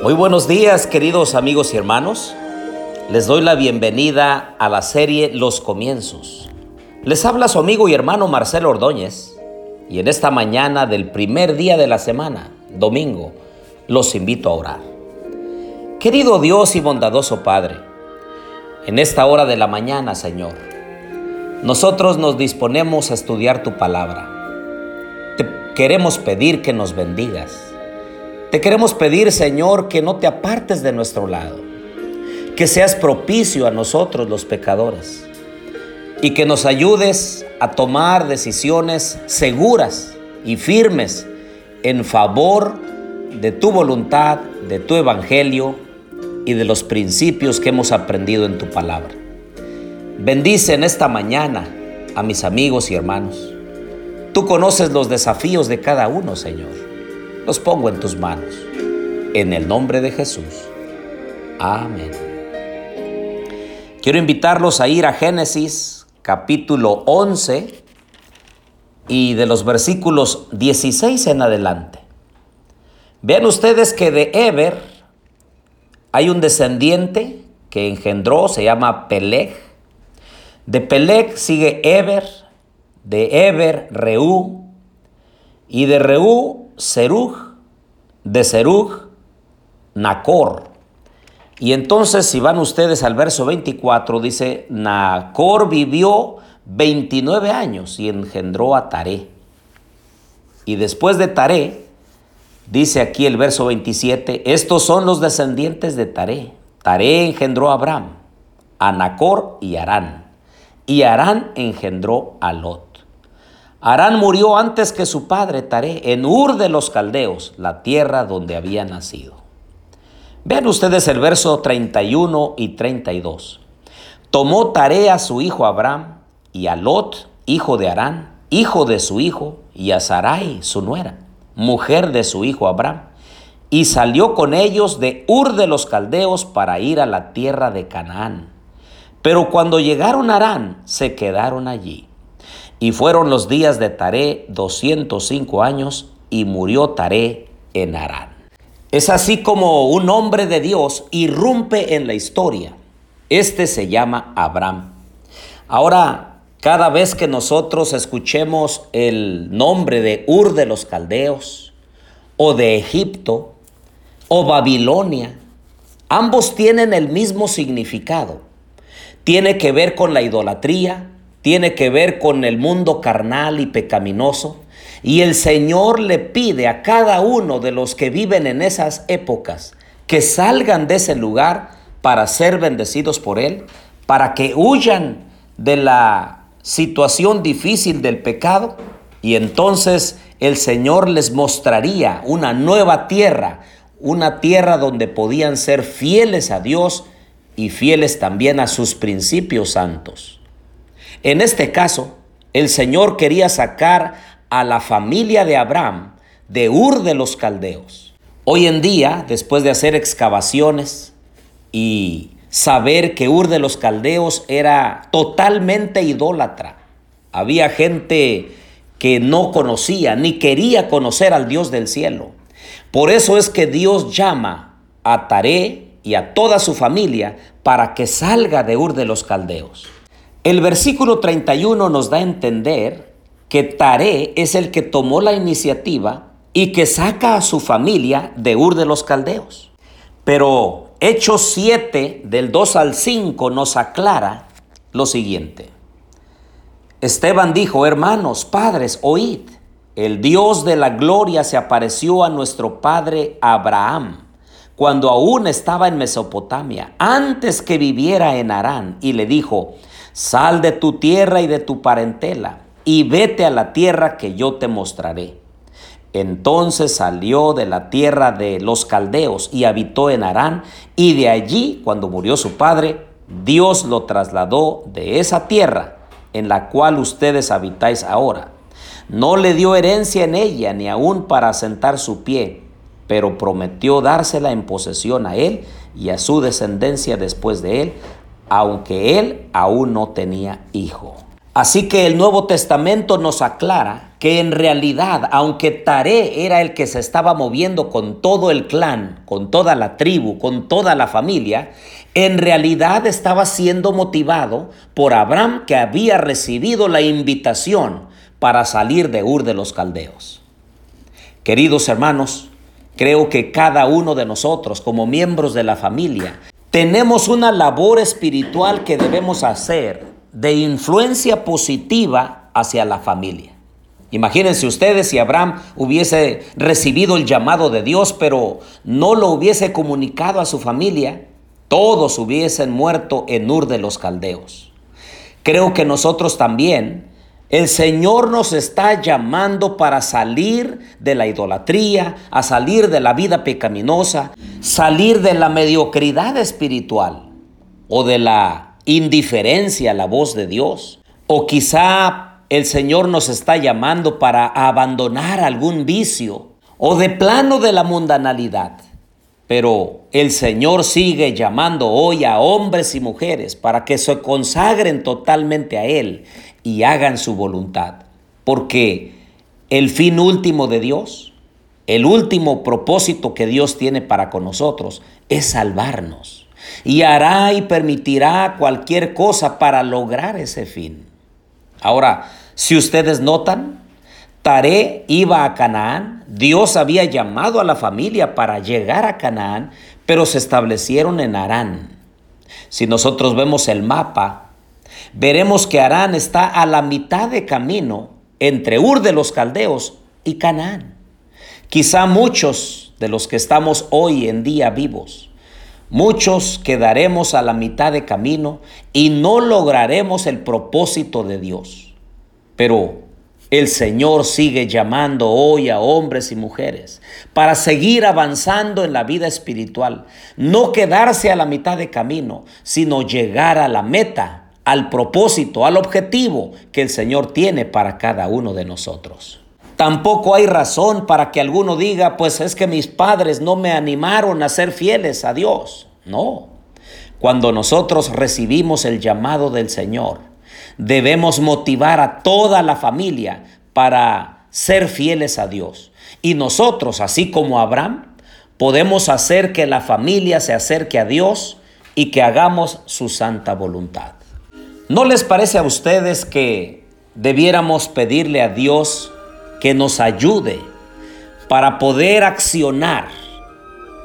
Muy buenos días queridos amigos y hermanos. Les doy la bienvenida a la serie Los Comienzos. Les habla su amigo y hermano Marcelo Ordóñez y en esta mañana del primer día de la semana, domingo, los invito a orar. Querido Dios y bondadoso Padre, en esta hora de la mañana, Señor, nosotros nos disponemos a estudiar tu palabra. Te queremos pedir que nos bendigas te queremos pedir, Señor, que no te apartes de nuestro lado, que seas propicio a nosotros los pecadores y que nos ayudes a tomar decisiones seguras y firmes en favor de tu voluntad, de tu evangelio y de los principios que hemos aprendido en tu palabra. Bendice en esta mañana a mis amigos y hermanos. Tú conoces los desafíos de cada uno, Señor los pongo en tus manos. En el nombre de Jesús. Amén. Quiero invitarlos a ir a Génesis capítulo 11 y de los versículos 16 en adelante. Vean ustedes que de Eber hay un descendiente que engendró, se llama Peleg. De Peleg sigue Eber, de Eber Reú, y de Reú Serug, de Serug, Nacor. Y entonces si van ustedes al verso 24, dice, Nacor vivió 29 años y engendró a Taré. Y después de Taré, dice aquí el verso 27, estos son los descendientes de Taré. Taré engendró a Abraham, a Nacor y Arán. Y Arán engendró a Lot. Arán murió antes que su padre Taré en Ur de los Caldeos, la tierra donde había nacido. Vean ustedes el verso 31 y 32. Tomó Taré a su hijo Abraham y a Lot, hijo de Arán, hijo de su hijo, y a Sarai, su nuera, mujer de su hijo Abraham, y salió con ellos de Ur de los Caldeos para ir a la tierra de Canaán. Pero cuando llegaron a Arán, se quedaron allí. Y fueron los días de Taré 205 años y murió Taré en Arán. Es así como un hombre de Dios irrumpe en la historia. Este se llama Abraham. Ahora, cada vez que nosotros escuchemos el nombre de Ur de los Caldeos, o de Egipto, o Babilonia, ambos tienen el mismo significado. Tiene que ver con la idolatría, tiene que ver con el mundo carnal y pecaminoso. Y el Señor le pide a cada uno de los que viven en esas épocas que salgan de ese lugar para ser bendecidos por Él, para que huyan de la situación difícil del pecado. Y entonces el Señor les mostraría una nueva tierra, una tierra donde podían ser fieles a Dios y fieles también a sus principios santos. En este caso, el Señor quería sacar a la familia de Abraham de Ur de los Caldeos. Hoy en día, después de hacer excavaciones y saber que Ur de los Caldeos era totalmente idólatra, había gente que no conocía ni quería conocer al Dios del cielo. Por eso es que Dios llama a Taré y a toda su familia para que salga de Ur de los Caldeos. El versículo 31 nos da a entender que Taré es el que tomó la iniciativa y que saca a su familia de Ur de los Caldeos. Pero Hechos 7 del 2 al 5 nos aclara lo siguiente. Esteban dijo, hermanos, padres, oíd, el Dios de la gloria se apareció a nuestro padre Abraham cuando aún estaba en Mesopotamia, antes que viviera en Harán, y le dijo, Sal de tu tierra y de tu parentela, y vete a la tierra que yo te mostraré. Entonces salió de la tierra de los caldeos y habitó en Harán, y de allí, cuando murió su padre, Dios lo trasladó de esa tierra en la cual ustedes habitáis ahora. No le dio herencia en ella, ni aún para asentar su pie, pero prometió dársela en posesión a él y a su descendencia después de él, aunque él aún no tenía hijo. Así que el Nuevo Testamento nos aclara que en realidad, aunque Taré era el que se estaba moviendo con todo el clan, con toda la tribu, con toda la familia, en realidad estaba siendo motivado por Abraham que había recibido la invitación para salir de Ur de los Caldeos. Queridos hermanos, creo que cada uno de nosotros como miembros de la familia tenemos una labor espiritual que debemos hacer de influencia positiva hacia la familia. Imagínense ustedes si Abraham hubiese recibido el llamado de Dios, pero no lo hubiese comunicado a su familia, todos hubiesen muerto en Ur de los Caldeos. Creo que nosotros también, el Señor nos está llamando para salir de la idolatría, a salir de la vida pecaminosa, salir de la mediocridad espiritual o de la indiferencia a la voz de Dios. O quizá el Señor nos está llamando para abandonar algún vicio o de plano de la mundanalidad. Pero el Señor sigue llamando hoy a hombres y mujeres para que se consagren totalmente a Él y hagan su voluntad. Porque el fin último de Dios, el último propósito que Dios tiene para con nosotros es salvarnos. Y hará y permitirá cualquier cosa para lograr ese fin. Ahora, si ustedes notan, Taré iba a Canaán, Dios había llamado a la familia para llegar a Canaán, pero se establecieron en Arán. Si nosotros vemos el mapa, veremos que Arán está a la mitad de camino entre Ur de los Caldeos y Canaán. Quizá muchos de los que estamos hoy en día vivos, muchos quedaremos a la mitad de camino y no lograremos el propósito de Dios. Pero el Señor sigue llamando hoy a hombres y mujeres para seguir avanzando en la vida espiritual, no quedarse a la mitad de camino, sino llegar a la meta, al propósito, al objetivo que el Señor tiene para cada uno de nosotros. Tampoco hay razón para que alguno diga, pues es que mis padres no me animaron a ser fieles a Dios. No. Cuando nosotros recibimos el llamado del Señor, debemos motivar a toda la familia para ser fieles a Dios. Y nosotros, así como Abraham, podemos hacer que la familia se acerque a Dios y que hagamos su santa voluntad. ¿No les parece a ustedes que debiéramos pedirle a Dios que nos ayude para poder accionar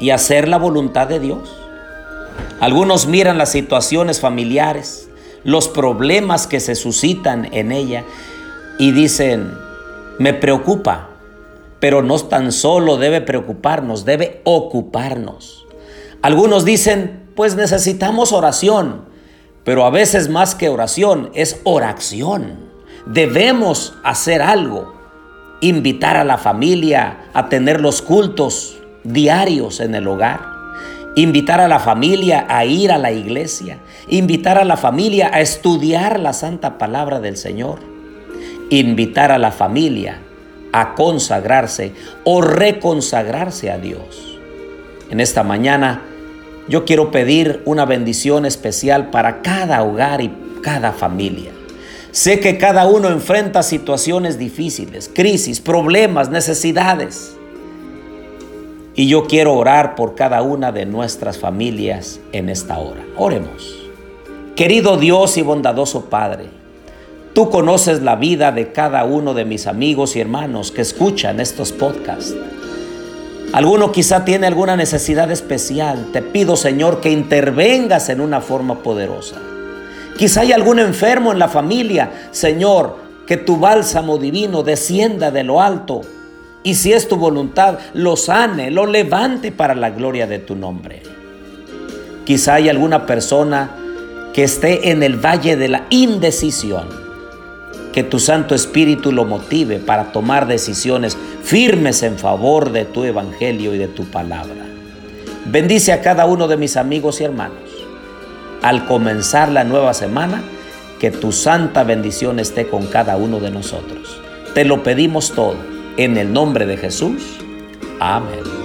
y hacer la voluntad de Dios? Algunos miran las situaciones familiares los problemas que se suscitan en ella y dicen, me preocupa, pero no tan solo debe preocuparnos, debe ocuparnos. Algunos dicen, pues necesitamos oración, pero a veces más que oración es oración. Debemos hacer algo, invitar a la familia a tener los cultos diarios en el hogar invitar a la familia a ir a la iglesia, invitar a la familia a estudiar la santa palabra del Señor, invitar a la familia a consagrarse o reconsagrarse a Dios. En esta mañana yo quiero pedir una bendición especial para cada hogar y cada familia. Sé que cada uno enfrenta situaciones difíciles, crisis, problemas, necesidades. Y yo quiero orar por cada una de nuestras familias en esta hora. Oremos. Querido Dios y bondadoso Padre, tú conoces la vida de cada uno de mis amigos y hermanos que escuchan estos podcasts. Alguno quizá tiene alguna necesidad especial. Te pido, Señor, que intervengas en una forma poderosa. Quizá hay algún enfermo en la familia. Señor, que tu bálsamo divino descienda de lo alto y si es tu voluntad, lo sane, lo levante para la gloria de tu nombre. Quizá hay alguna persona que esté en el valle de la indecisión. Que tu Santo Espíritu lo motive para tomar decisiones firmes en favor de tu Evangelio y de tu palabra. Bendice a cada uno de mis amigos y hermanos. Al comenzar la nueva semana, que tu santa bendición esté con cada uno de nosotros. Te lo pedimos todo en el nombre de Jesús. Amén.